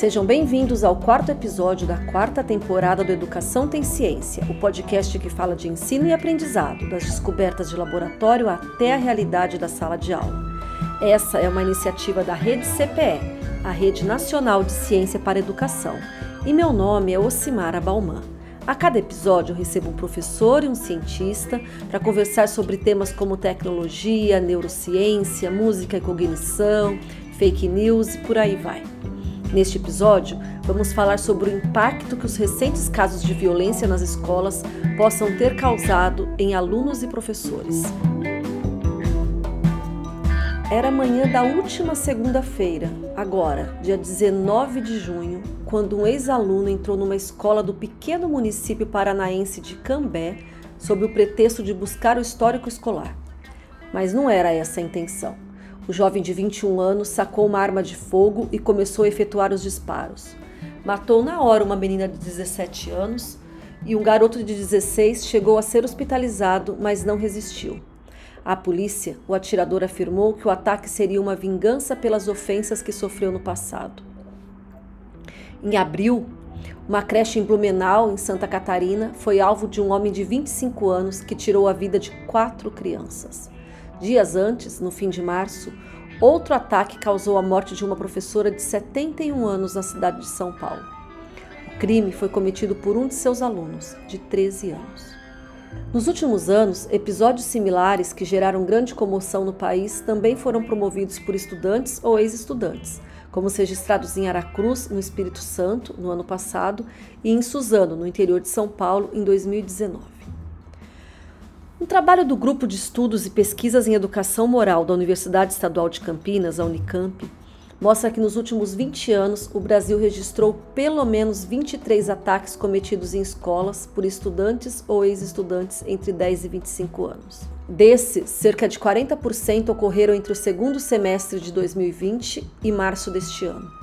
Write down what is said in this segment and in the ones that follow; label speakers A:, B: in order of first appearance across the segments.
A: Sejam bem-vindos ao quarto episódio da quarta temporada do Educação Tem Ciência, o podcast que fala de ensino e aprendizado, das descobertas de laboratório até a realidade da sala de aula. Essa é uma iniciativa da Rede CPE, a Rede Nacional de Ciência para Educação, e meu nome é Ocimara Balman. A cada episódio eu recebo um professor e um cientista para conversar sobre temas como tecnologia, neurociência, música e cognição, fake news e por aí vai. Neste episódio, vamos falar sobre o impacto que os recentes casos de violência nas escolas possam ter causado em alunos e professores. Era manhã da última segunda-feira, agora, dia 19 de junho, quando um ex-aluno entrou numa escola do pequeno município paranaense de Cambé sob o pretexto de buscar o histórico escolar. Mas não era essa a intenção. O jovem de 21 anos sacou uma arma de fogo e começou a efetuar os disparos. Matou na hora uma menina de 17 anos e um garoto de 16 chegou a ser hospitalizado, mas não resistiu. À polícia, o atirador afirmou que o ataque seria uma vingança pelas ofensas que sofreu no passado. Em abril, uma creche em Blumenau, em Santa Catarina, foi alvo de um homem de 25 anos que tirou a vida de quatro crianças. Dias antes, no fim de março, outro ataque causou a morte de uma professora de 71 anos na cidade de São Paulo. O crime foi cometido por um de seus alunos, de 13 anos. Nos últimos anos, episódios similares que geraram grande comoção no país também foram promovidos por estudantes ou ex-estudantes, como os registrados em Aracruz, no Espírito Santo, no ano passado, e em Suzano, no interior de São Paulo, em 2019. Um trabalho do Grupo de Estudos e Pesquisas em Educação Moral da Universidade Estadual de Campinas, a Unicamp, mostra que nos últimos 20 anos o Brasil registrou pelo menos 23 ataques cometidos em escolas por estudantes ou ex-estudantes entre 10 e 25 anos. Desses, cerca de 40% ocorreram entre o segundo semestre de 2020 e março deste ano.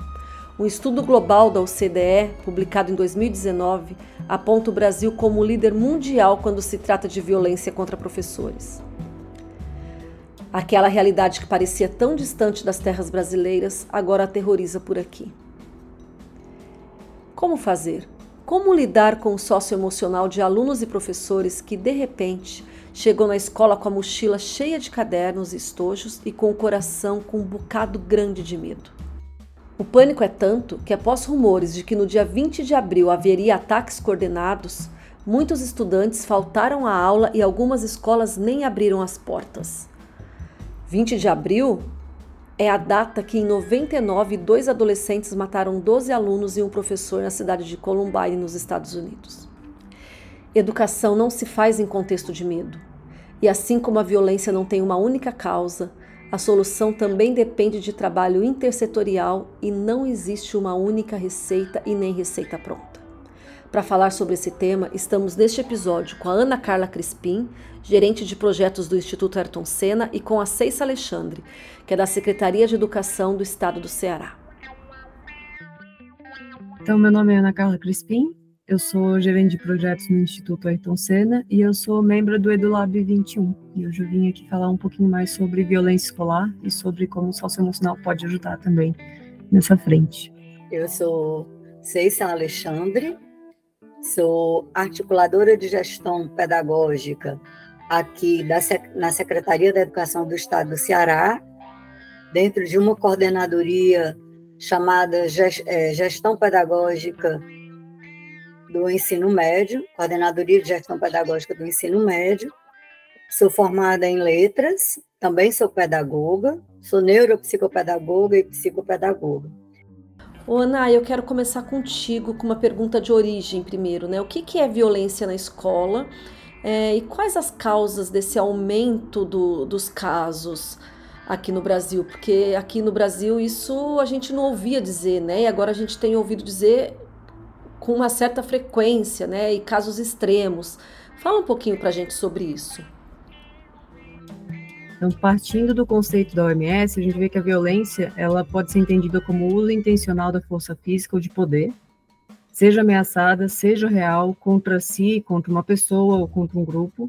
A: Um estudo global da OCDE, publicado em 2019, aponta o Brasil como líder mundial quando se trata de violência contra professores. Aquela realidade que parecia tão distante das terras brasileiras agora aterroriza por aqui. Como fazer? Como lidar com o socioemocional de alunos e professores que, de repente, chegam na escola com a mochila cheia de cadernos e estojos e com o coração com um bocado grande de medo? O pânico é tanto que, após rumores de que no dia 20 de abril haveria ataques coordenados, muitos estudantes faltaram à aula e algumas escolas nem abriram as portas. 20 de abril é a data que, em 99, dois adolescentes mataram 12 alunos e um professor na cidade de Columbine, nos Estados Unidos. Educação não se faz em contexto de medo. E assim como a violência não tem uma única causa, a solução também depende de trabalho intersetorial e não existe uma única receita e nem receita pronta. Para falar sobre esse tema, estamos neste episódio com a Ana Carla Crispim, gerente de projetos do Instituto Ayrton Senna, e com a Ceissa Alexandre, que é da Secretaria de Educação do Estado do Ceará.
B: Então, meu nome é Ana Carla Crispim, eu sou gerente de projetos no Instituto Ayrton Senna e eu sou membro do EduLab 21. E hoje eu vim aqui falar um pouquinho mais sobre violência escolar e sobre como o socioemocional pode ajudar também nessa frente.
C: Eu sou Ceissa Alexandre, sou articuladora de gestão pedagógica aqui na Secretaria da Educação do Estado do Ceará, dentro de uma coordenadoria chamada é, Gestão Pedagógica do ensino médio, coordenadoria de gestão pedagógica do ensino médio. Sou formada em letras, também sou pedagoga, sou neuropsicopedagoga e psicopedagoga.
A: Ô, Ana, eu quero começar contigo com uma pergunta de origem primeiro, né? O que, que é violência na escola é, e quais as causas desse aumento do, dos casos aqui no Brasil? Porque aqui no Brasil isso a gente não ouvia dizer, né? E agora a gente tem ouvido dizer com uma certa frequência, né, e casos extremos. Fala um pouquinho para a gente sobre isso.
B: Então, partindo do conceito da OMS, a gente vê que a violência ela pode ser entendida como uso intencional da força física ou de poder, seja ameaçada, seja real, contra si, contra uma pessoa ou contra um grupo.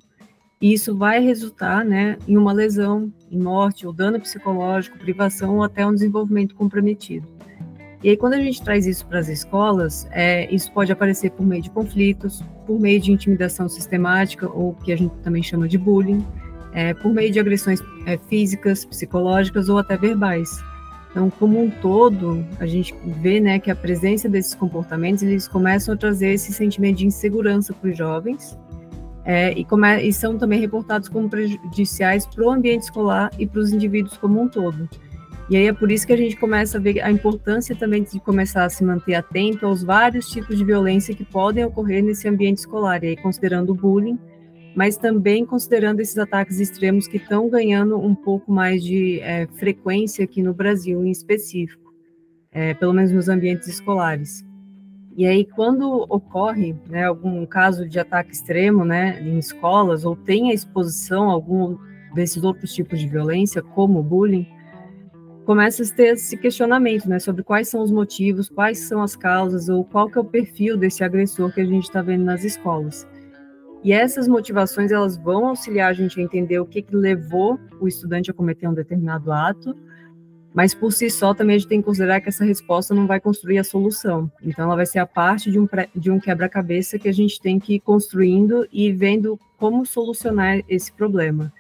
B: E isso vai resultar né, em uma lesão, em morte ou dano psicológico, privação ou até um desenvolvimento comprometido. E aí, quando a gente traz isso para as escolas, é, isso pode aparecer por meio de conflitos, por meio de intimidação sistemática, ou que a gente também chama de bullying, é, por meio de agressões é, físicas, psicológicas ou até verbais. Então, como um todo, a gente vê né, que a presença desses comportamentos eles começam a trazer esse sentimento de insegurança para os jovens é, e, e, são também reportados como prejudiciais para o ambiente escolar e para os indivíduos como um todo. E aí é por isso que a gente começa a ver a importância também de começar a se manter atento aos vários tipos de violência que podem ocorrer nesse ambiente escolar, e aí considerando o bullying, mas também considerando esses ataques extremos que estão ganhando um pouco mais de é, frequência aqui no Brasil, em específico, é, pelo menos nos ambientes escolares. E aí, quando ocorre né, algum caso de ataque extremo né, em escolas, ou tem a exposição a algum desses outros tipos de violência, como o bullying, começa a ter esse questionamento, né, sobre quais são os motivos, quais são as causas ou qual que é o perfil desse agressor que a gente está vendo nas escolas. E essas motivações elas vão auxiliar a gente a entender o que, que levou o estudante a cometer um determinado ato, mas por si só também a gente tem que considerar que essa resposta não vai construir a solução. Então ela vai ser a parte de um, de um quebra-cabeça que a gente tem que ir construindo e vendo como solucionar esse problema.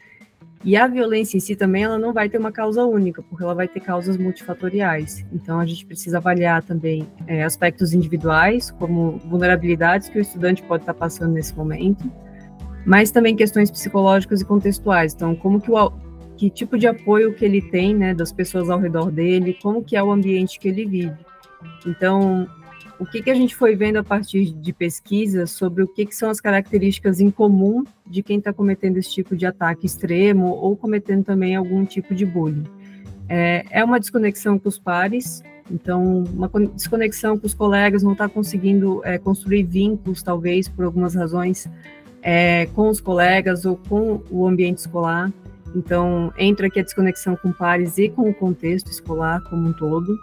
B: E a violência em si também, ela não vai ter uma causa única, porque ela vai ter causas multifatoriais. Então, a gente precisa avaliar também é, aspectos individuais, como vulnerabilidades que o estudante pode estar passando nesse momento, mas também questões psicológicas e contextuais. Então, como que o que tipo de apoio que ele tem, né, das pessoas ao redor dele, como que é o ambiente que ele vive. Então, o que, que a gente foi vendo a partir de pesquisas sobre o que, que são as características em comum de quem está cometendo esse tipo de ataque extremo ou cometendo também algum tipo de bullying. É, é uma desconexão com os pares, então, uma desconexão com os colegas, não está conseguindo é, construir vínculos, talvez, por algumas razões, é, com os colegas ou com o ambiente escolar. Então, entra aqui a desconexão com pares e com o contexto escolar como um todo.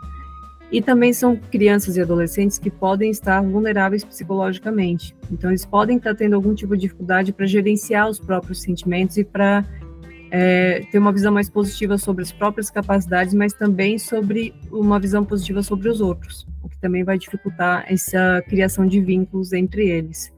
B: E também são crianças e adolescentes que podem estar vulneráveis psicologicamente. Então, eles podem estar tendo algum tipo de dificuldade para gerenciar os próprios sentimentos e para é, ter uma visão mais positiva sobre as próprias capacidades, mas também sobre uma visão positiva sobre os outros, o que também vai dificultar essa criação de vínculos entre eles.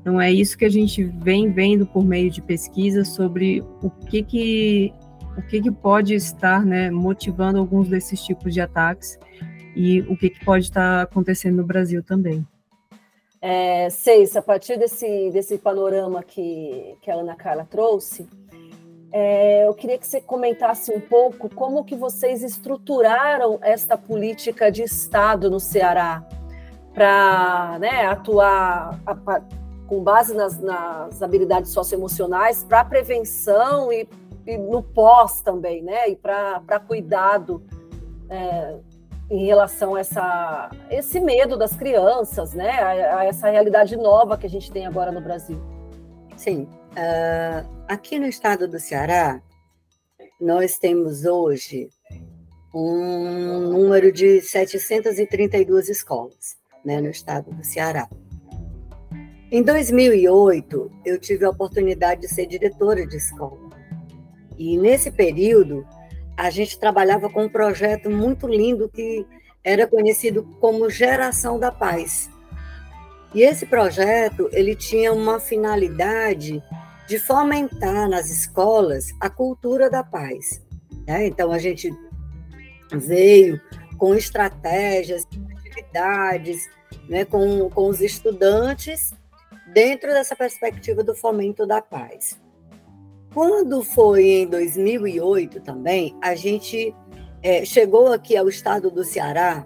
B: Então, é isso que a gente vem vendo por meio de pesquisas sobre o que que o que, que pode estar né, motivando alguns desses tipos de ataques e o que, que pode estar acontecendo no Brasil também.
A: É, Seis, a partir desse, desse panorama que, que a Ana Carla trouxe, é, eu queria que você comentasse um pouco como que vocês estruturaram esta política de Estado no Ceará para né, atuar a, a, com base nas, nas habilidades socioemocionais para prevenção e, e, no pós também, né, e para cuidado é, em relação a essa, esse medo das crianças, né? A, a, essa realidade nova que a gente tem agora no Brasil.
C: Sim. Uh, aqui no estado do Ceará, nós temos hoje um número de 732 escolas né, no estado do Ceará. Em 2008, eu tive a oportunidade de ser diretora de escola. E nesse período, a gente trabalhava com um projeto muito lindo que era conhecido como Geração da Paz. E esse projeto ele tinha uma finalidade de fomentar nas escolas a cultura da paz. Né? Então a gente veio com estratégias, atividades, né, com, com os estudantes dentro dessa perspectiva do fomento da paz. Quando foi em 2008 também, a gente é, chegou aqui ao estado do Ceará,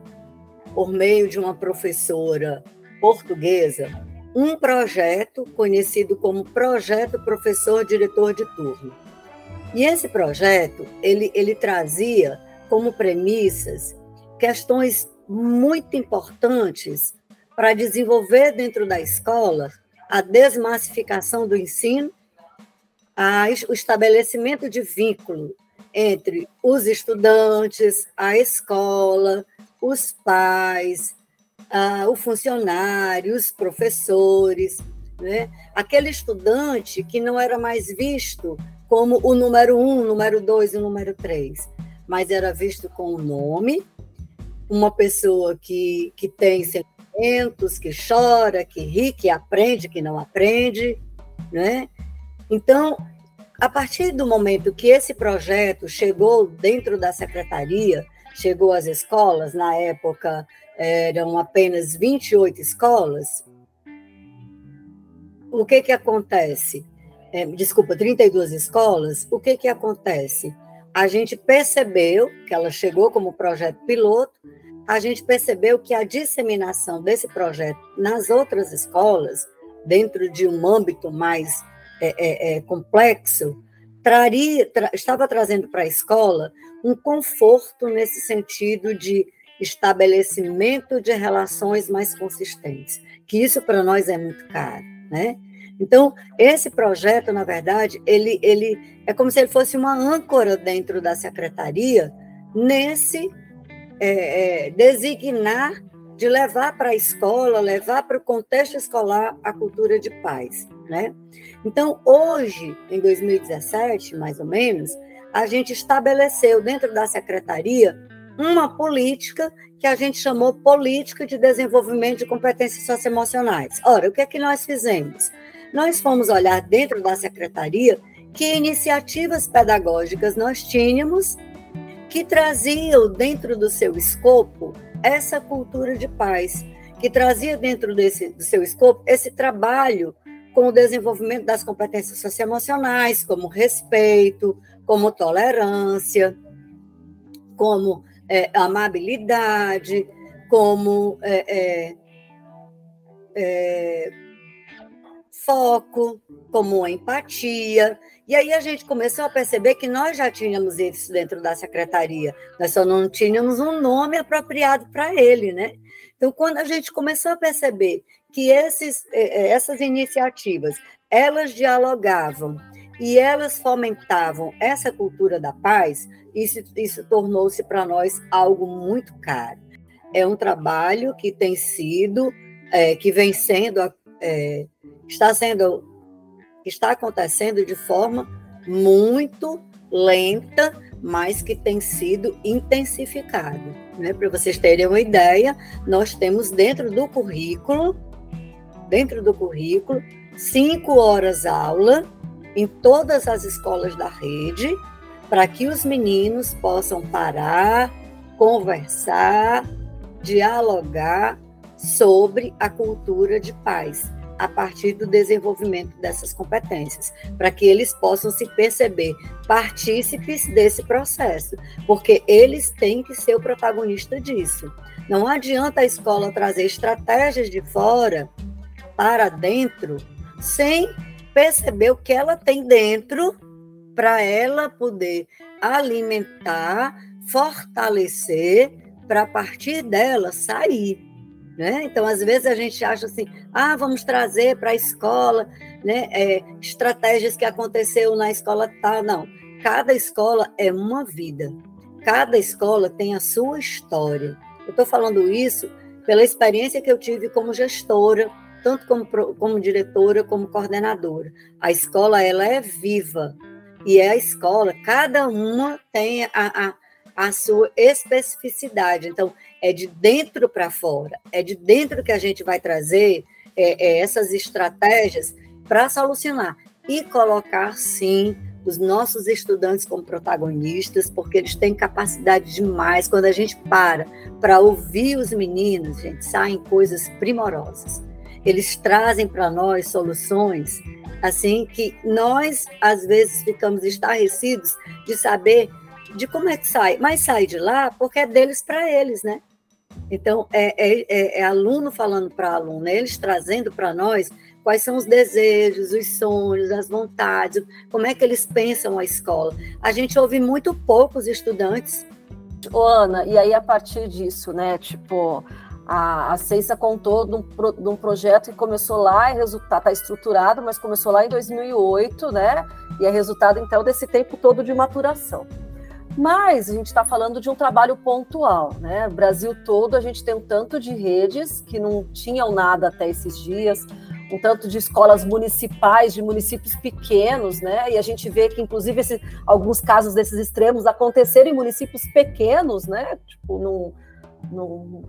C: por meio de uma professora portuguesa, um projeto conhecido como Projeto Professor Diretor de Turno. E esse projeto, ele, ele trazia como premissas questões muito importantes para desenvolver dentro da escola a desmassificação do ensino a, o estabelecimento de vínculo entre os estudantes, a escola, os pais, a, o funcionário, os professores, né? aquele estudante que não era mais visto como o número um, o número dois e o número três, mas era visto com o nome, uma pessoa que, que tem sentimentos, que chora, que ri, que aprende, que não aprende, né? Então, a partir do momento que esse projeto chegou dentro da secretaria, chegou às escolas, na época eram apenas 28 escolas, o que que acontece? É, desculpa, 32 escolas, o que que acontece? A gente percebeu que ela chegou como projeto piloto, a gente percebeu que a disseminação desse projeto nas outras escolas, dentro de um âmbito mais é, é, é, complexo, traria, tra, estava trazendo para a escola um conforto nesse sentido de estabelecimento de relações mais consistentes, que isso para nós é muito caro, né? Então, esse projeto, na verdade, ele, ele é como se ele fosse uma âncora dentro da secretaria nesse é, é, designar de levar para a escola, levar para o contexto escolar a cultura de paz, né? Então, hoje, em 2017, mais ou menos, a gente estabeleceu dentro da secretaria uma política que a gente chamou Política de Desenvolvimento de Competências Socioemocionais. Ora, o que é que nós fizemos? Nós fomos olhar dentro da secretaria que iniciativas pedagógicas nós tínhamos que traziam dentro do seu escopo essa cultura de paz, que trazia dentro desse, do seu escopo esse trabalho com o desenvolvimento das competências socioemocionais, como respeito, como tolerância, como é, amabilidade, como é, é, é, foco, como empatia. E aí a gente começou a perceber que nós já tínhamos isso dentro da secretaria, nós só não tínhamos um nome apropriado para ele, né? Então, quando a gente começou a perceber que esses, é, é, essas iniciativas elas dialogavam e elas fomentavam essa cultura da paz, isso, isso tornou-se para nós algo muito caro. É um trabalho que tem sido, é, que vem sendo, é, está sendo, está acontecendo de forma muito lenta, mas que tem sido intensificado. Né? Para vocês terem uma ideia, nós temos dentro do currículo dentro do currículo, cinco horas aula em todas as escolas da rede, para que os meninos possam parar, conversar, dialogar sobre a cultura de paz, a partir do desenvolvimento dessas competências, para que eles possam se perceber partícipes desse processo, porque eles têm que ser o protagonista disso. Não adianta a escola trazer estratégias de fora para dentro sem perceber o que ela tem dentro para ela poder alimentar, fortalecer, para partir dela sair. Né? Então, às vezes a gente acha assim, ah, vamos trazer para a escola né, é, estratégias que aconteceu na escola tal. Não, cada escola é uma vida. Cada escola tem a sua história. Eu estou falando isso pela experiência que eu tive como gestora tanto como, como diretora como coordenadora. A escola ela é viva e é a escola, cada uma tem a, a, a sua especificidade. Então, é de dentro para fora, é de dentro que a gente vai trazer é, é, essas estratégias para solucionar e colocar, sim, os nossos estudantes como protagonistas, porque eles têm capacidade demais. Quando a gente para para ouvir os meninos, gente, saem coisas primorosas eles trazem para nós soluções assim que nós às vezes ficamos estarrecidos de saber de como é que sai, mas sai de lá porque é deles para eles, né? Então é, é, é, é aluno falando para aluno, é eles trazendo para nós quais são os desejos, os sonhos, as vontades, como é que eles pensam a escola. A gente ouve muito poucos estudantes.
A: Ô, Ana, e aí a partir disso, né? Tipo, a, a contou de um, de um, projeto que começou lá e resultado está estruturado, mas começou lá em 2008, né? E é resultado então desse tempo todo de maturação. Mas a gente está falando de um trabalho pontual, né? Brasil todo a gente tem um tanto de redes que não tinham nada até esses dias, um tanto de escolas municipais, de municípios pequenos, né? E a gente vê que, inclusive, esse, alguns casos desses extremos aconteceram em municípios pequenos, né? Tipo, num, não,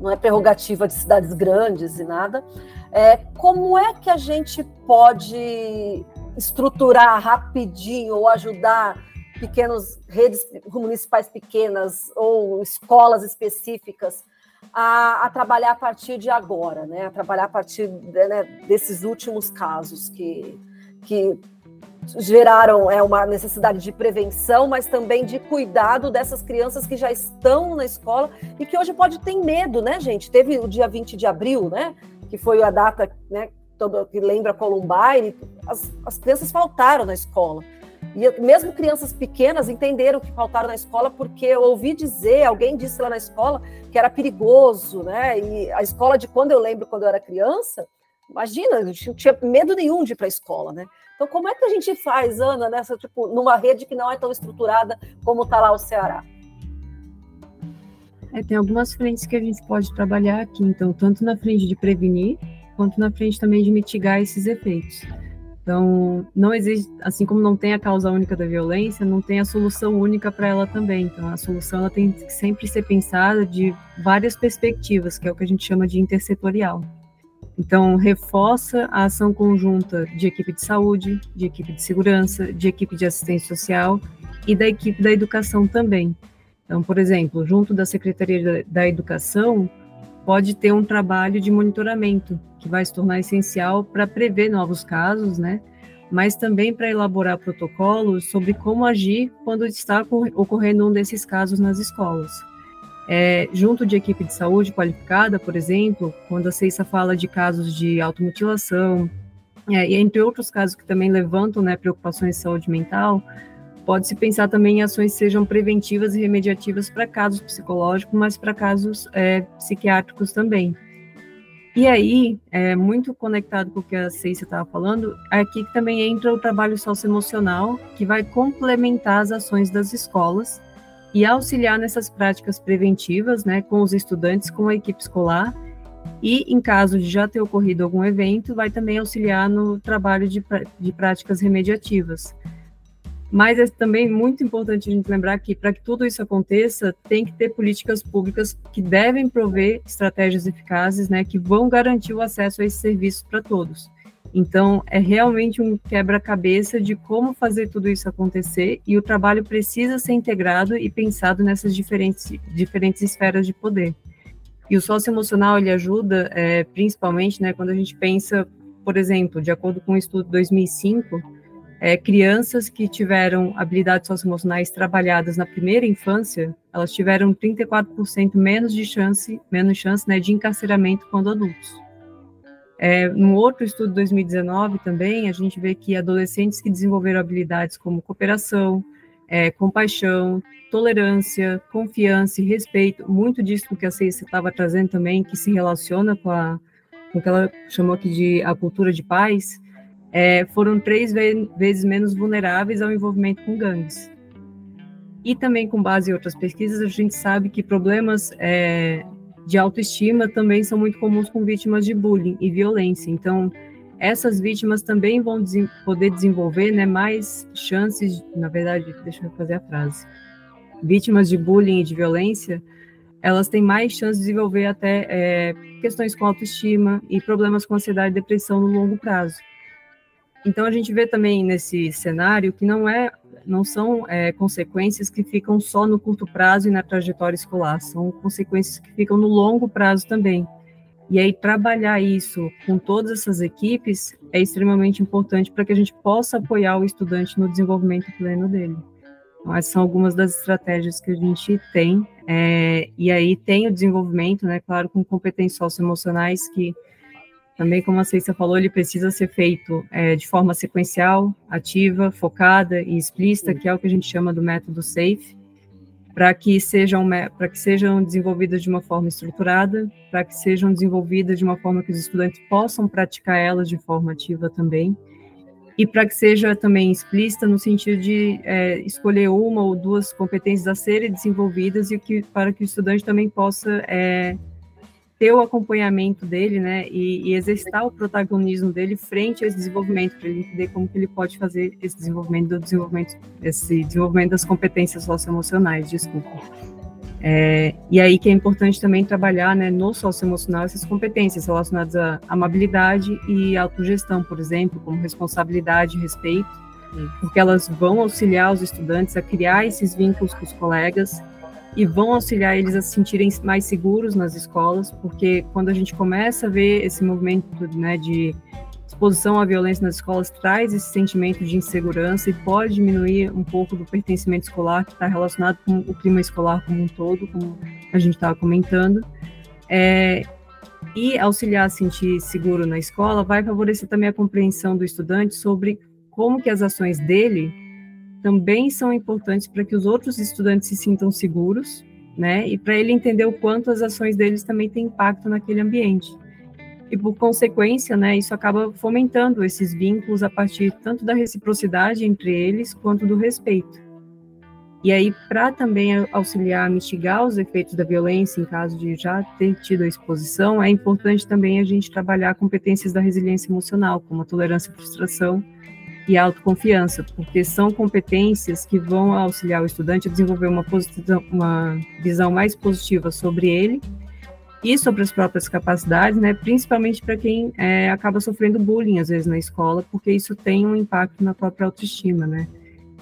A: não é prerrogativa de cidades grandes e nada. É, como é que a gente pode estruturar rapidinho ou ajudar pequenas redes municipais pequenas ou escolas específicas a, a, trabalhar a partir de agora, né? A trabalhar a partir né, desses últimos casos que, que geraram é, uma necessidade de prevenção, mas também de cuidado dessas crianças que já estão na escola e que hoje pode ter medo, né, gente? Teve o dia 20 de abril, né? Que foi a data né, todo, que lembra Columbine, as, as crianças faltaram na escola. E mesmo crianças pequenas entenderam que faltaram na escola porque eu ouvi dizer, alguém disse lá na escola que era perigoso, né? E a escola de quando eu lembro, quando eu era criança, imagina, gente não tinha medo nenhum de ir para a escola, né? Então, como é que a gente faz, Ana, nessa, tipo, numa rede que não é tão estruturada como está lá o Ceará?
B: É, tem algumas frentes que a gente pode trabalhar aqui, então, tanto na frente de prevenir, quanto na frente também de mitigar esses efeitos. Então, não existe, assim como não tem a causa única da violência, não tem a solução única para ela também. Então, a solução ela tem que sempre ser pensada de várias perspectivas, que é o que a gente chama de intersetorial. Então, reforça a ação conjunta de equipe de saúde, de equipe de segurança, de equipe de assistência social e da equipe da educação também. Então, por exemplo, junto da Secretaria da Educação, pode ter um trabalho de monitoramento, que vai se tornar essencial para prever novos casos, né? Mas também para elaborar protocolos sobre como agir quando está ocorrendo um desses casos nas escolas. É, junto de equipe de saúde qualificada, por exemplo, quando a CEISA fala de casos de automutilação, é, e entre outros casos que também levantam né, preocupações de saúde mental, Pode-se pensar também em ações que sejam preventivas e remediativas para casos psicológicos, mas para casos é, psiquiátricos também. E aí, é, muito conectado com o que a Ceicia estava falando, aqui também entra o trabalho socioemocional, que vai complementar as ações das escolas e auxiliar nessas práticas preventivas, né, com os estudantes, com a equipe escolar, e em caso de já ter ocorrido algum evento, vai também auxiliar no trabalho de, de práticas remediativas. Mas é também muito importante a gente lembrar que, para que tudo isso aconteça, tem que ter políticas públicas que devem prover estratégias eficazes, né, que vão garantir o acesso a esses serviços para todos. Então, é realmente um quebra-cabeça de como fazer tudo isso acontecer e o trabalho precisa ser integrado e pensado nessas diferentes, diferentes esferas de poder. E o socioemocional, ele ajuda, é, principalmente, né, quando a gente pensa, por exemplo, de acordo com o um estudo de 2005, é, crianças que tiveram habilidades socioemocionais trabalhadas na primeira infância, elas tiveram 34% menos de chance, menos chance né, de encarceramento quando adultos. É, no outro estudo de 2019 também, a gente vê que adolescentes que desenvolveram habilidades como cooperação, é, compaixão, tolerância, confiança e respeito, muito disso que a Ceice estava trazendo também, que se relaciona com, a, com o que ela chamou aqui de a cultura de paz, é, foram três ve vezes menos vulneráveis ao envolvimento com gangues. E também, com base em outras pesquisas, a gente sabe que problemas é, de autoestima também são muito comuns com vítimas de bullying e violência. Então, essas vítimas também vão des poder desenvolver né, mais chances, na verdade, deixa eu fazer a frase. Vítimas de bullying e de violência, elas têm mais chances de desenvolver até é, questões com autoestima e problemas com ansiedade e depressão no longo prazo. Então a gente vê também nesse cenário que não é, não são é, consequências que ficam só no curto prazo e na trajetória escolar, são consequências que ficam no longo prazo também. E aí trabalhar isso com todas essas equipes é extremamente importante para que a gente possa apoiar o estudante no desenvolvimento pleno dele. Então, essas são algumas das estratégias que a gente tem. É, e aí tem o desenvolvimento, né, claro, com competências socioemocionais que também, como a Ceiça falou, ele precisa ser feito é, de forma sequencial, ativa, focada e explícita, que é o que a gente chama do método SAFE, para que sejam para que sejam desenvolvidas de uma forma estruturada, para que sejam desenvolvidas de uma forma que os estudantes possam praticar elas de forma ativa também, e para que seja também explícita no sentido de é, escolher uma ou duas competências a serem desenvolvidas e que para que o estudante também possa é, ter o acompanhamento dele, né, e, e, exercitar o protagonismo dele frente a esse desenvolvimento, para ele entender como que ele pode fazer esse desenvolvimento do desenvolvimento, esse desenvolvimento das competências socioemocionais, desculpa. É, e aí que é importante também trabalhar né, no socioemocional essas competências relacionadas à amabilidade e autogestão, por exemplo, como responsabilidade e respeito, porque elas vão auxiliar os estudantes a criar esses vínculos com os colegas e vão auxiliar eles a se sentirem mais seguros nas escolas, porque quando a gente começa a ver esse movimento né, de exposição à violência nas escolas, traz esse sentimento de insegurança e pode diminuir um pouco do pertencimento escolar, que está relacionado com o clima escolar como um todo, como a gente estava comentando. É, e auxiliar a sentir seguro na escola vai favorecer também a compreensão do estudante sobre como que as ações dele também são importantes para que os outros estudantes se sintam seguros, né? E para ele entender o quanto as ações deles também têm impacto naquele ambiente. E por consequência, né, isso acaba fomentando esses vínculos a partir tanto da reciprocidade entre eles quanto do respeito. E aí, para também auxiliar a mitigar os efeitos da violência em caso de já ter tido a exposição, é importante também a gente trabalhar competências da resiliência emocional, como a tolerância à frustração, e autoconfiança, porque são competências que vão auxiliar o estudante a desenvolver uma, uma visão mais positiva sobre ele e sobre as próprias capacidades, né, principalmente para quem é, acaba sofrendo bullying às vezes na escola, porque isso tem um impacto na própria autoestima, né.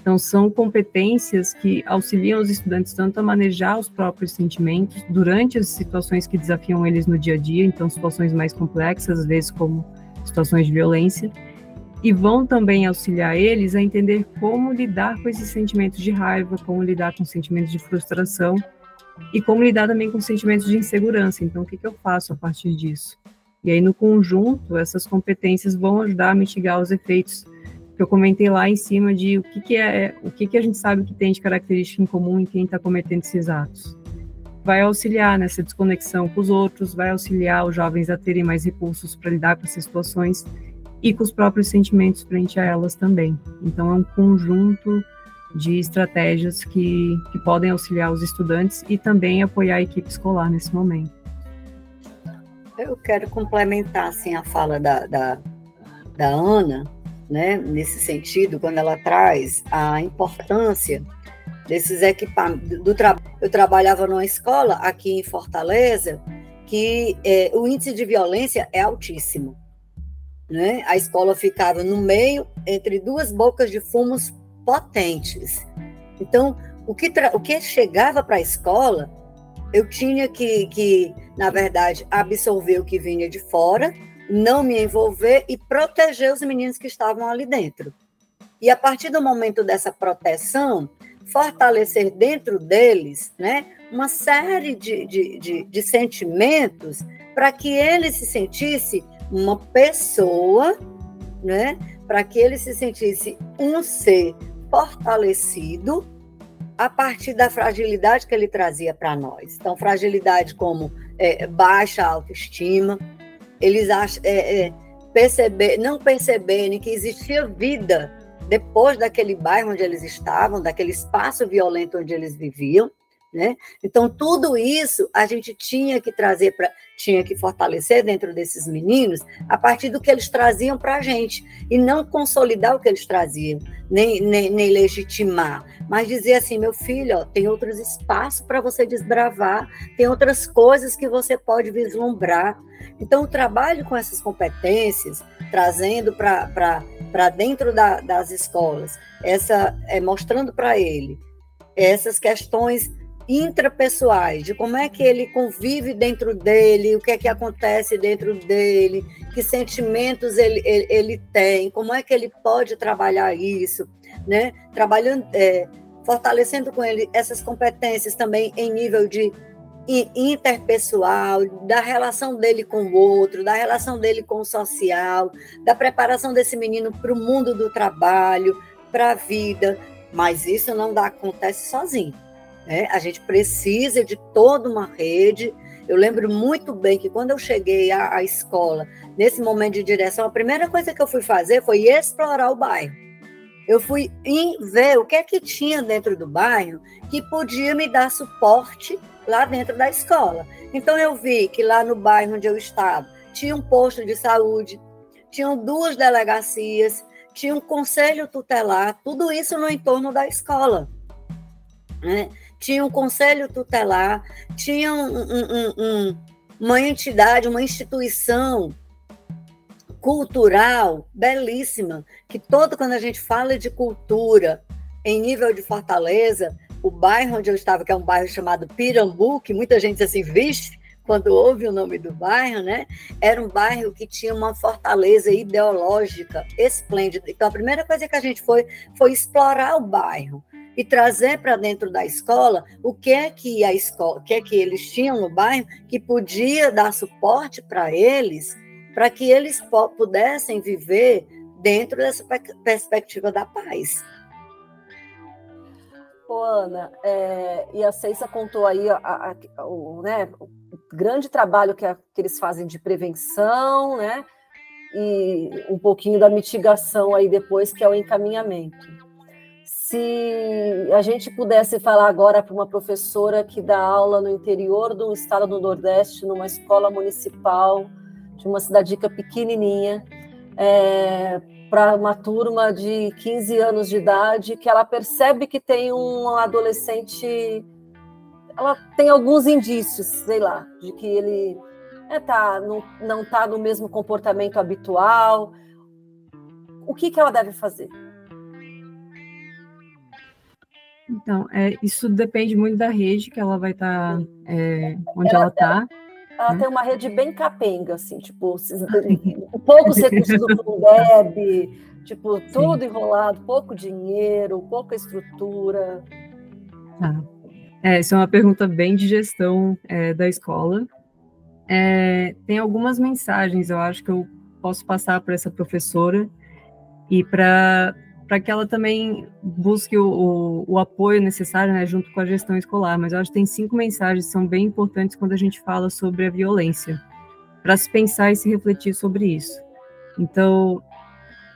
B: Então são competências que auxiliam os estudantes tanto a manejar os próprios sentimentos durante as situações que desafiam eles no dia a dia, então situações mais complexas, às vezes como situações de violência, e vão também auxiliar eles a entender como lidar com esses sentimentos de raiva, como lidar com sentimentos de frustração e como lidar também com sentimentos de insegurança. Então, o que, que eu faço a partir disso? E aí, no conjunto, essas competências vão ajudar a mitigar os efeitos que eu comentei lá em cima de o que, que é, o que, que a gente sabe que tem de característica em comum em quem está cometendo esses atos. Vai auxiliar nessa desconexão com os outros, vai auxiliar os jovens a terem mais recursos para lidar com essas situações e com os próprios sentimentos frente a elas também. Então, é um conjunto de estratégias que, que podem auxiliar os estudantes e também apoiar a equipe escolar nesse momento.
C: Eu quero complementar assim, a fala da, da, da Ana, né, nesse sentido, quando ela traz a importância desses equipamentos. Do tra eu trabalhava numa escola aqui em Fortaleza que é, o índice de violência é altíssimo né? A escola ficava no meio entre duas bocas de fumos potentes. Então, o que, o que chegava para a escola, eu tinha que, que, na verdade, absorver o que vinha de fora, não me envolver e proteger os meninos que estavam ali dentro. E a partir do momento dessa proteção, fortalecer dentro deles né, uma série de, de, de, de sentimentos para que eles se sentissem uma pessoa, né, para que ele se sentisse um ser fortalecido a partir da fragilidade que ele trazia para nós. Então, fragilidade como é, baixa autoestima, eles acham, é, é, perceber, não perceberem que existia vida depois daquele bairro onde eles estavam, daquele espaço violento onde eles viviam, né? Então, tudo isso a gente tinha que trazer para, tinha que fortalecer dentro desses meninos a partir do que eles traziam para a gente, e não consolidar o que eles traziam, nem, nem, nem legitimar, mas dizer assim: meu filho, ó, tem outros espaços para você desbravar, tem outras coisas que você pode vislumbrar. Então, o trabalho com essas competências, trazendo para dentro da, das escolas, essa é, mostrando para ele essas questões intrapessoais, de como é que ele convive dentro dele, o que é que acontece dentro dele, que sentimentos ele, ele, ele tem, como é que ele pode trabalhar isso, né? Trabalhando, é, fortalecendo com ele essas competências também em nível de interpessoal, da relação dele com o outro, da relação dele com o social, da preparação desse menino para o mundo do trabalho, para a vida, mas isso não dá, acontece sozinho né? A gente precisa de toda uma rede. Eu lembro muito bem que quando eu cheguei à, à escola, nesse momento de direção, a primeira coisa que eu fui fazer foi explorar o bairro. Eu fui ver o que é que tinha dentro do bairro que podia me dar suporte lá dentro da escola. Então eu vi que lá no bairro onde eu estava tinha um posto de saúde, tinham duas delegacias, tinha um conselho tutelar, tudo isso no entorno da escola. Né? Tinha um conselho tutelar, tinha um, um, um, uma entidade, uma instituição cultural belíssima, que todo quando a gente fala de cultura em nível de Fortaleza, o bairro onde eu estava, que é um bairro chamado Pirambu, que muita gente assim, vixe, quando ouve o nome do bairro, né? Era um bairro que tinha uma fortaleza ideológica esplêndida. Então, a primeira coisa que a gente foi foi explorar o bairro e trazer para dentro da escola o que é que a escola, o que é que eles tinham no bairro que podia dar suporte para eles, para que eles pudessem viver dentro dessa perspectiva da paz.
A: Ô, Ana, é, e a Ceissa contou aí a, a, a, o, né, o grande trabalho que, que eles fazem de prevenção, né? E um pouquinho da mitigação aí depois, que é o encaminhamento. Se a gente pudesse falar agora para uma professora que dá aula no interior do estado do Nordeste, numa escola municipal, de uma cidadica pequenininha, é, para uma turma de 15 anos de idade que ela percebe que tem um adolescente, ela tem alguns indícios, sei lá, de que ele é, tá, não, está no mesmo comportamento habitual. O que, que ela deve fazer?
B: Então, é, isso depende muito da rede que ela vai estar, tá, é, onde ela está.
A: Ela né? tem uma rede bem capenga, assim, tipo, poucos recursos do Fundeb, tipo, tudo Sim. enrolado, pouco dinheiro, pouca estrutura.
B: Ah. É, essa é uma pergunta bem de gestão é, da escola. É, tem algumas mensagens, eu acho que eu posso passar para essa professora e para para que ela também busque o, o, o apoio necessário, né, junto com a gestão escolar. Mas eu acho que tem cinco mensagens que são bem importantes quando a gente fala sobre a violência, para se pensar e se refletir sobre isso. Então,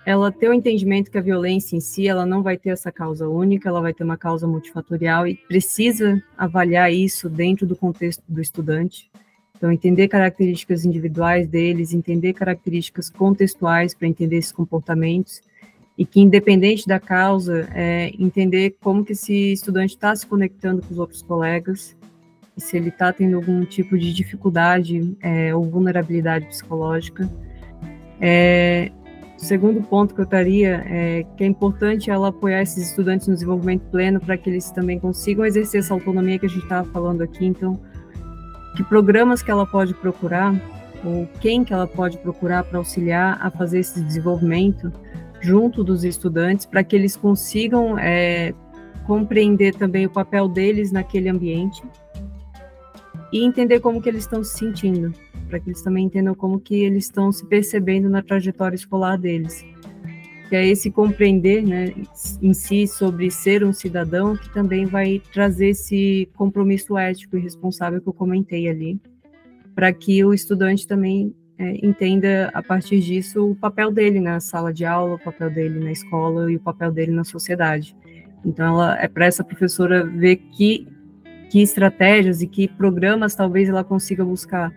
B: ela ter o entendimento que a violência em si, ela não vai ter essa causa única, ela vai ter uma causa multifatorial e precisa avaliar isso dentro do contexto do estudante. Então, entender características individuais deles, entender características contextuais para entender esses comportamentos e que, independente da causa, é, entender como que esse estudante está se conectando com os outros colegas, e se ele está tendo algum tipo de dificuldade é, ou vulnerabilidade psicológica. É, o segundo ponto que eu estaria é que é importante ela apoiar esses estudantes no desenvolvimento pleno para que eles também consigam exercer essa autonomia que a gente estava falando aqui. Então, que programas que ela pode procurar ou quem que ela pode procurar para auxiliar a fazer esse desenvolvimento junto dos estudantes para que eles consigam é, compreender também o papel deles naquele ambiente e entender como que eles estão se sentindo, para que eles também entendam como que eles estão se percebendo na trajetória escolar deles. Que é esse compreender, né, em si sobre ser um cidadão que também vai trazer esse compromisso ético e responsável que eu comentei ali, para que o estudante também é, entenda a partir disso o papel dele na sala de aula, o papel dele na escola e o papel dele na sociedade. Então, ela é para essa professora ver que, que estratégias e que programas talvez ela consiga buscar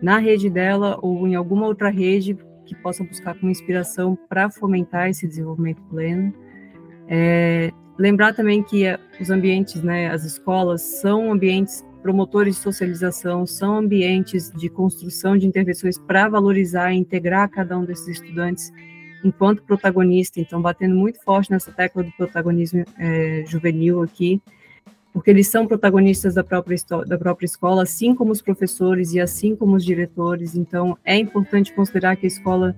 B: na rede dela ou em alguma outra rede que possa buscar como inspiração para fomentar esse desenvolvimento pleno. É, lembrar também que os ambientes, né, as escolas, são ambientes promotores de socialização, são ambientes de construção de intervenções para valorizar e integrar cada um desses estudantes enquanto protagonista. Então, batendo muito forte nessa tecla do protagonismo é, juvenil aqui, porque eles são protagonistas da própria, da própria escola, assim como os professores e assim como os diretores. Então, é importante considerar que a escola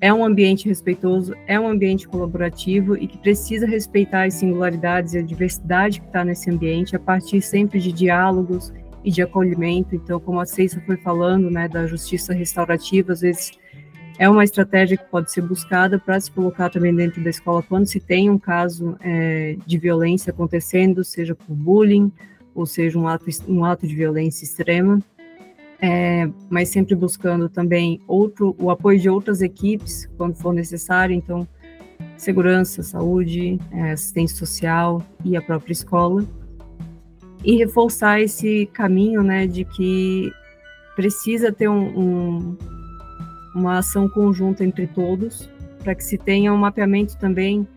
B: é um ambiente respeitoso, é um ambiente colaborativo e que precisa respeitar as singularidades e a diversidade que está nesse ambiente a partir sempre de diálogos e de acolhimento. Então, como a Ceissa foi falando, né, da justiça restaurativa, às vezes é uma estratégia que pode ser buscada para se colocar também dentro da escola quando se tem um caso é, de violência acontecendo, seja por bullying ou seja um ato, um ato de violência extrema é, mas sempre buscando também outro, o apoio de outras equipes quando for necessário, então segurança, saúde, é, assistência social e a própria escola, e reforçar esse caminho, né, de que precisa ter um, um, uma ação conjunta entre todos, para que se tenha um mapeamento também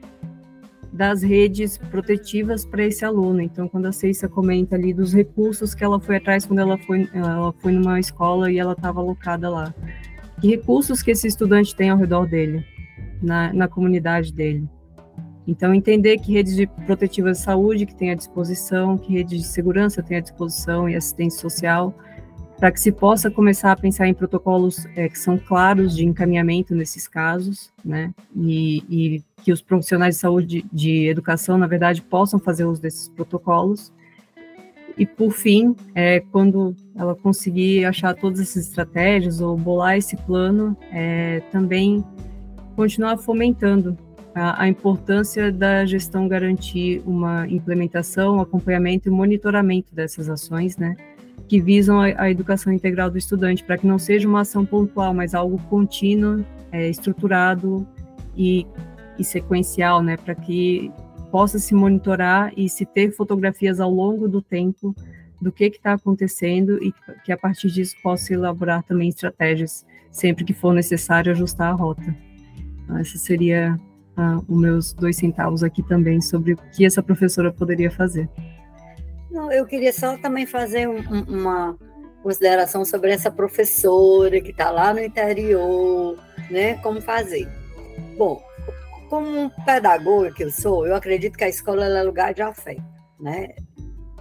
B: das redes protetivas para esse aluno. Então, quando a Ceissa comenta ali dos recursos que ela foi atrás quando ela foi, ela foi numa escola e ela estava alocada lá. Que recursos que esse estudante tem ao redor dele, na, na comunidade dele. Então, entender que redes de protetivas de saúde que tem à disposição, que redes de segurança tem à disposição e assistência social, para que se possa começar a pensar em protocolos é, que são claros de encaminhamento nesses casos, né, e, e, que os profissionais de saúde de educação, na verdade, possam fazer uso desses protocolos. E, por fim, é, quando ela conseguir achar todas essas estratégias ou bolar esse plano, é, também continuar fomentando a, a importância da gestão garantir uma implementação, acompanhamento e monitoramento dessas ações, né, que visam a, a educação integral do estudante, para que não seja uma ação pontual, mas algo contínuo, é, estruturado e, e sequencial, né, para que possa se monitorar e se ter fotografias ao longo do tempo do que está acontecendo e que a partir disso possa elaborar também estratégias sempre que for necessário ajustar a rota. Então, essa seria uh, os meus dois centavos aqui também sobre o que essa professora poderia fazer.
C: Não, eu queria só também fazer um, uma consideração sobre essa professora que está lá no interior, né? Como fazer. Bom, como pedagoga que eu sou, eu acredito que a escola é lugar de afeto, né?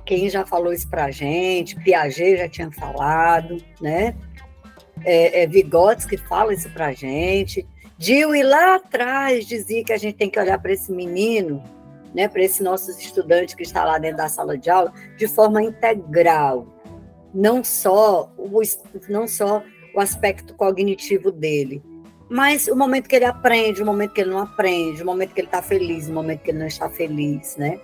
C: Quem já falou isso para a gente, Piaget já tinha falado, né? É, é Vygotsky fala isso para a gente. Dewey lá atrás dizia que a gente tem que olhar para esse menino né, para esse nosso estudante que está lá dentro da sala de aula, de forma integral, não só o, não só o aspecto cognitivo dele, mas o momento que ele aprende, o momento que ele não aprende, o momento que ele está feliz, o momento que ele não está feliz, né?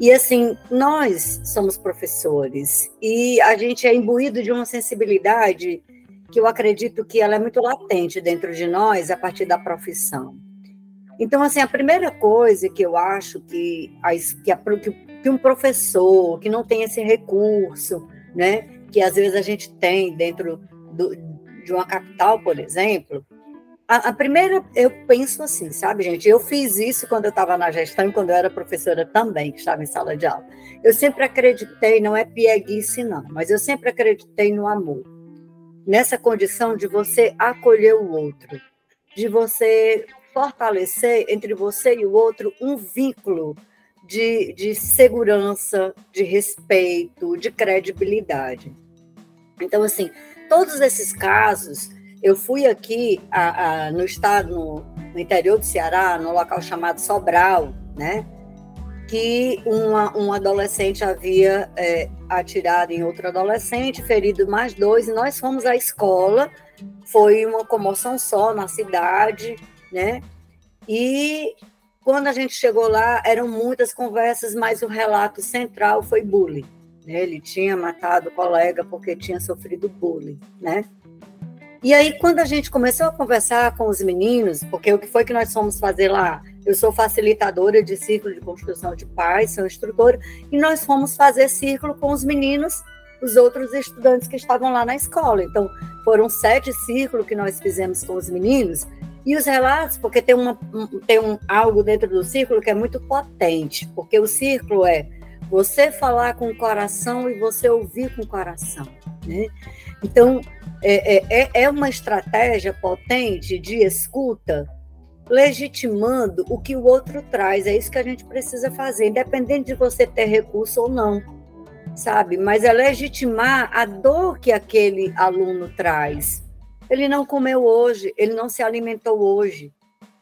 C: E assim, nós somos professores e a gente é imbuído de uma sensibilidade que eu acredito que ela é muito latente dentro de nós a partir da profissão. Então, assim, a primeira coisa que eu acho que, a, que, que um professor que não tem esse recurso, né, que às vezes a gente tem dentro do, de uma capital, por exemplo, a, a, primeira, eu penso assim, sabe, gente? Eu fiz isso quando eu estava na gestão e quando eu era professora também, que estava em sala de aula. Eu sempre acreditei, não é pieguice, não, mas eu sempre acreditei no amor. Nessa condição de você acolher o outro, de você fortalecer entre você e o outro um vínculo de, de segurança, de respeito, de credibilidade. Então, assim, todos esses casos, eu fui aqui a, a, no estado, no, no, interior do Ceará, no local chamado Sobral, né? Que uma, um adolescente havia é, atirado em outro adolescente, ferido mais dois, e nós fomos à escola. Foi uma comoção só na cidade, né? E quando a gente chegou lá, eram muitas conversas, mas o relato central foi bullying. Né? Ele tinha matado o colega porque tinha sofrido bullying, né? E aí, quando a gente começou a conversar com os meninos, porque o que foi que nós fomos fazer lá? Eu sou facilitadora de círculo de construção de paz, sou instrutora, e nós fomos fazer círculo com os meninos, os outros estudantes que estavam lá na escola. Então, foram sete círculos que nós fizemos com os meninos, e os relatos, porque tem, uma, tem um, algo dentro do círculo que é muito potente, porque o círculo é você falar com o coração e você ouvir com o coração. Né? Então, é, é, é, é uma estratégia potente de escuta, legitimando o que o outro traz. É isso que a gente precisa fazer, independente de você ter recurso ou não, sabe? Mas é legitimar a dor que aquele aluno traz ele não comeu hoje, ele não se alimentou hoje.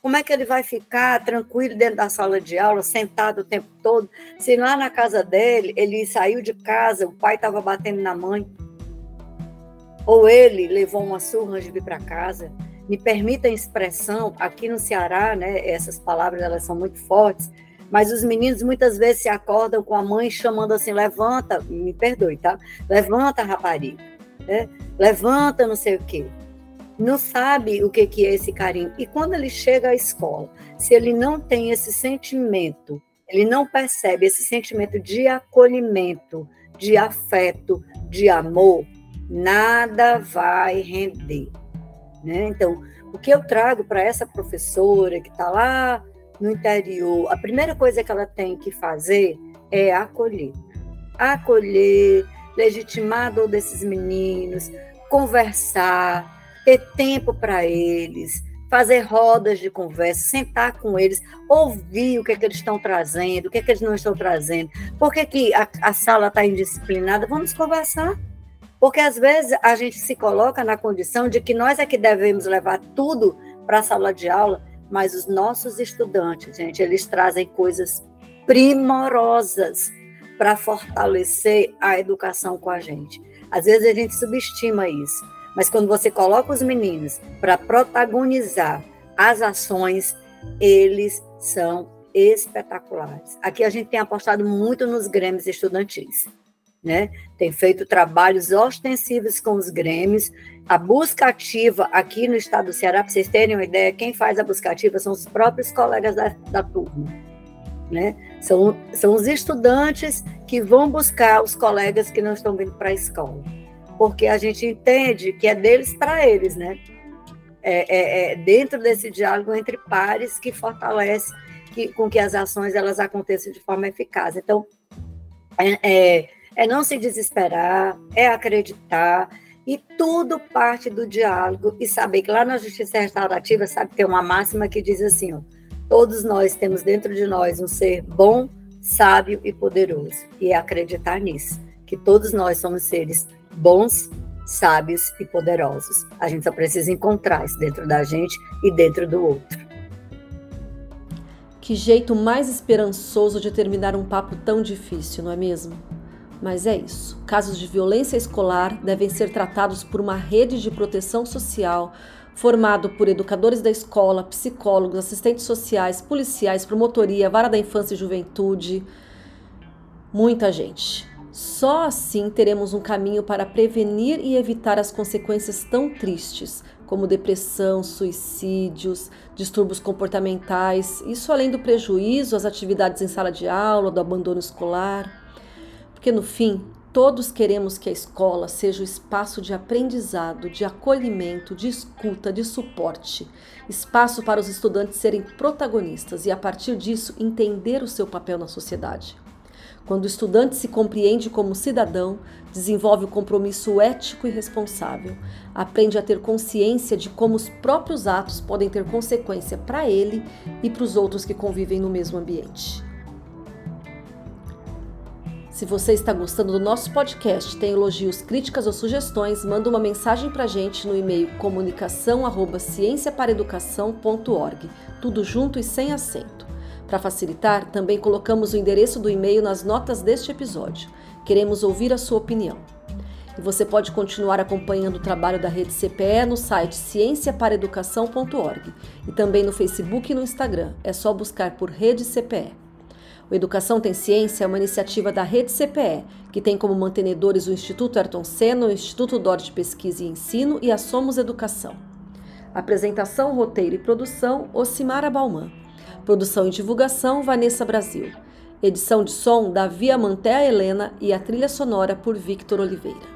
C: Como é que ele vai ficar tranquilo dentro da sala de aula, sentado o tempo todo, se lá na casa dele, ele saiu de casa, o pai estava batendo na mãe? Ou ele levou uma surra de vir para casa? Me permita a expressão, aqui no Ceará, né, essas palavras elas são muito fortes, mas os meninos muitas vezes se acordam com a mãe chamando assim: levanta, me perdoe, tá? Levanta, rapariga, né? levanta, não sei o quê não sabe o que, que é esse carinho. E quando ele chega à escola, se ele não tem esse sentimento, ele não percebe esse sentimento de acolhimento, de afeto, de amor, nada vai render. Né? Então, o que eu trago para essa professora que está lá no interior, a primeira coisa que ela tem que fazer é acolher. Acolher, legitimar a dor desses meninos, conversar, ter tempo para eles, fazer rodas de conversa, sentar com eles, ouvir o que, é que eles estão trazendo, o que, é que eles não estão trazendo, por que, que a, a sala está indisciplinada, vamos conversar. Porque às vezes a gente se coloca na condição de que nós é que devemos levar tudo para a sala de aula, mas os nossos estudantes, gente, eles trazem coisas primorosas para fortalecer a educação com a gente. Às vezes a gente subestima isso, mas quando você coloca os meninos para protagonizar as ações, eles são espetaculares. Aqui a gente tem apostado muito nos grêmios estudantis né? Tem feito trabalhos ostensivos com os grêmios. A busca ativa aqui no estado do Ceará, para vocês terem uma ideia, quem faz a busca ativa são os próprios colegas da, da turma. Né? São, são os estudantes que vão buscar os colegas que não estão vindo para a escola. Porque a gente entende que é deles para eles, né? É, é, é, dentro desse diálogo entre pares que fortalece que, com que as ações elas aconteçam de forma eficaz. Então, é, é é não se desesperar, é acreditar, e tudo parte do diálogo e saber que lá na justiça restaurativa, sabe, tem uma máxima que diz assim, ó, todos nós temos dentro de nós um ser bom, sábio e poderoso, e é acreditar nisso, que todos nós somos seres bons, sábios e poderosos. A gente só precisa encontrar isso dentro da gente e dentro do outro.
A: Que jeito mais esperançoso de terminar um papo tão difícil, não é mesmo? Mas é isso. Casos de violência escolar devem ser tratados por uma rede de proteção social formado por educadores da escola, psicólogos, assistentes sociais, policiais, promotoria, vara da infância e juventude, muita gente. Só assim teremos um caminho para prevenir e evitar as consequências tão tristes, como depressão, suicídios, distúrbios comportamentais, isso além do prejuízo às atividades em sala de aula, do abandono escolar. Porque no fim, todos queremos que a escola seja o espaço de aprendizado, de acolhimento, de escuta, de suporte, espaço para os estudantes serem protagonistas e, a partir disso, entender o seu papel na sociedade. Quando o estudante se compreende como cidadão, desenvolve o compromisso ético e responsável, aprende a ter consciência de como os próprios atos podem ter consequência para ele e para os outros que convivem no mesmo ambiente. Se você está gostando do nosso podcast, tem elogios, críticas ou sugestões, manda uma mensagem para a gente no e-mail comunicação@cienciaparaeducação.org, tudo junto e sem acento. Para facilitar, também colocamos o endereço do e-mail nas notas deste episódio. Queremos ouvir a sua opinião. E você pode continuar acompanhando o trabalho da Rede CPE no site cienciaparaeducação.org e também no Facebook e no Instagram. É só buscar por Rede CPE. O Educação Tem Ciência é uma iniciativa da Rede CPE, que tem como mantenedores o Instituto Ayrton Senna, o Instituto Dor de Pesquisa e Ensino e a Somos Educação. Apresentação, roteiro e produção, Ocimara Balman. Produção e divulgação, Vanessa Brasil. Edição de som, Davi Amantea Helena e a trilha sonora por Victor Oliveira.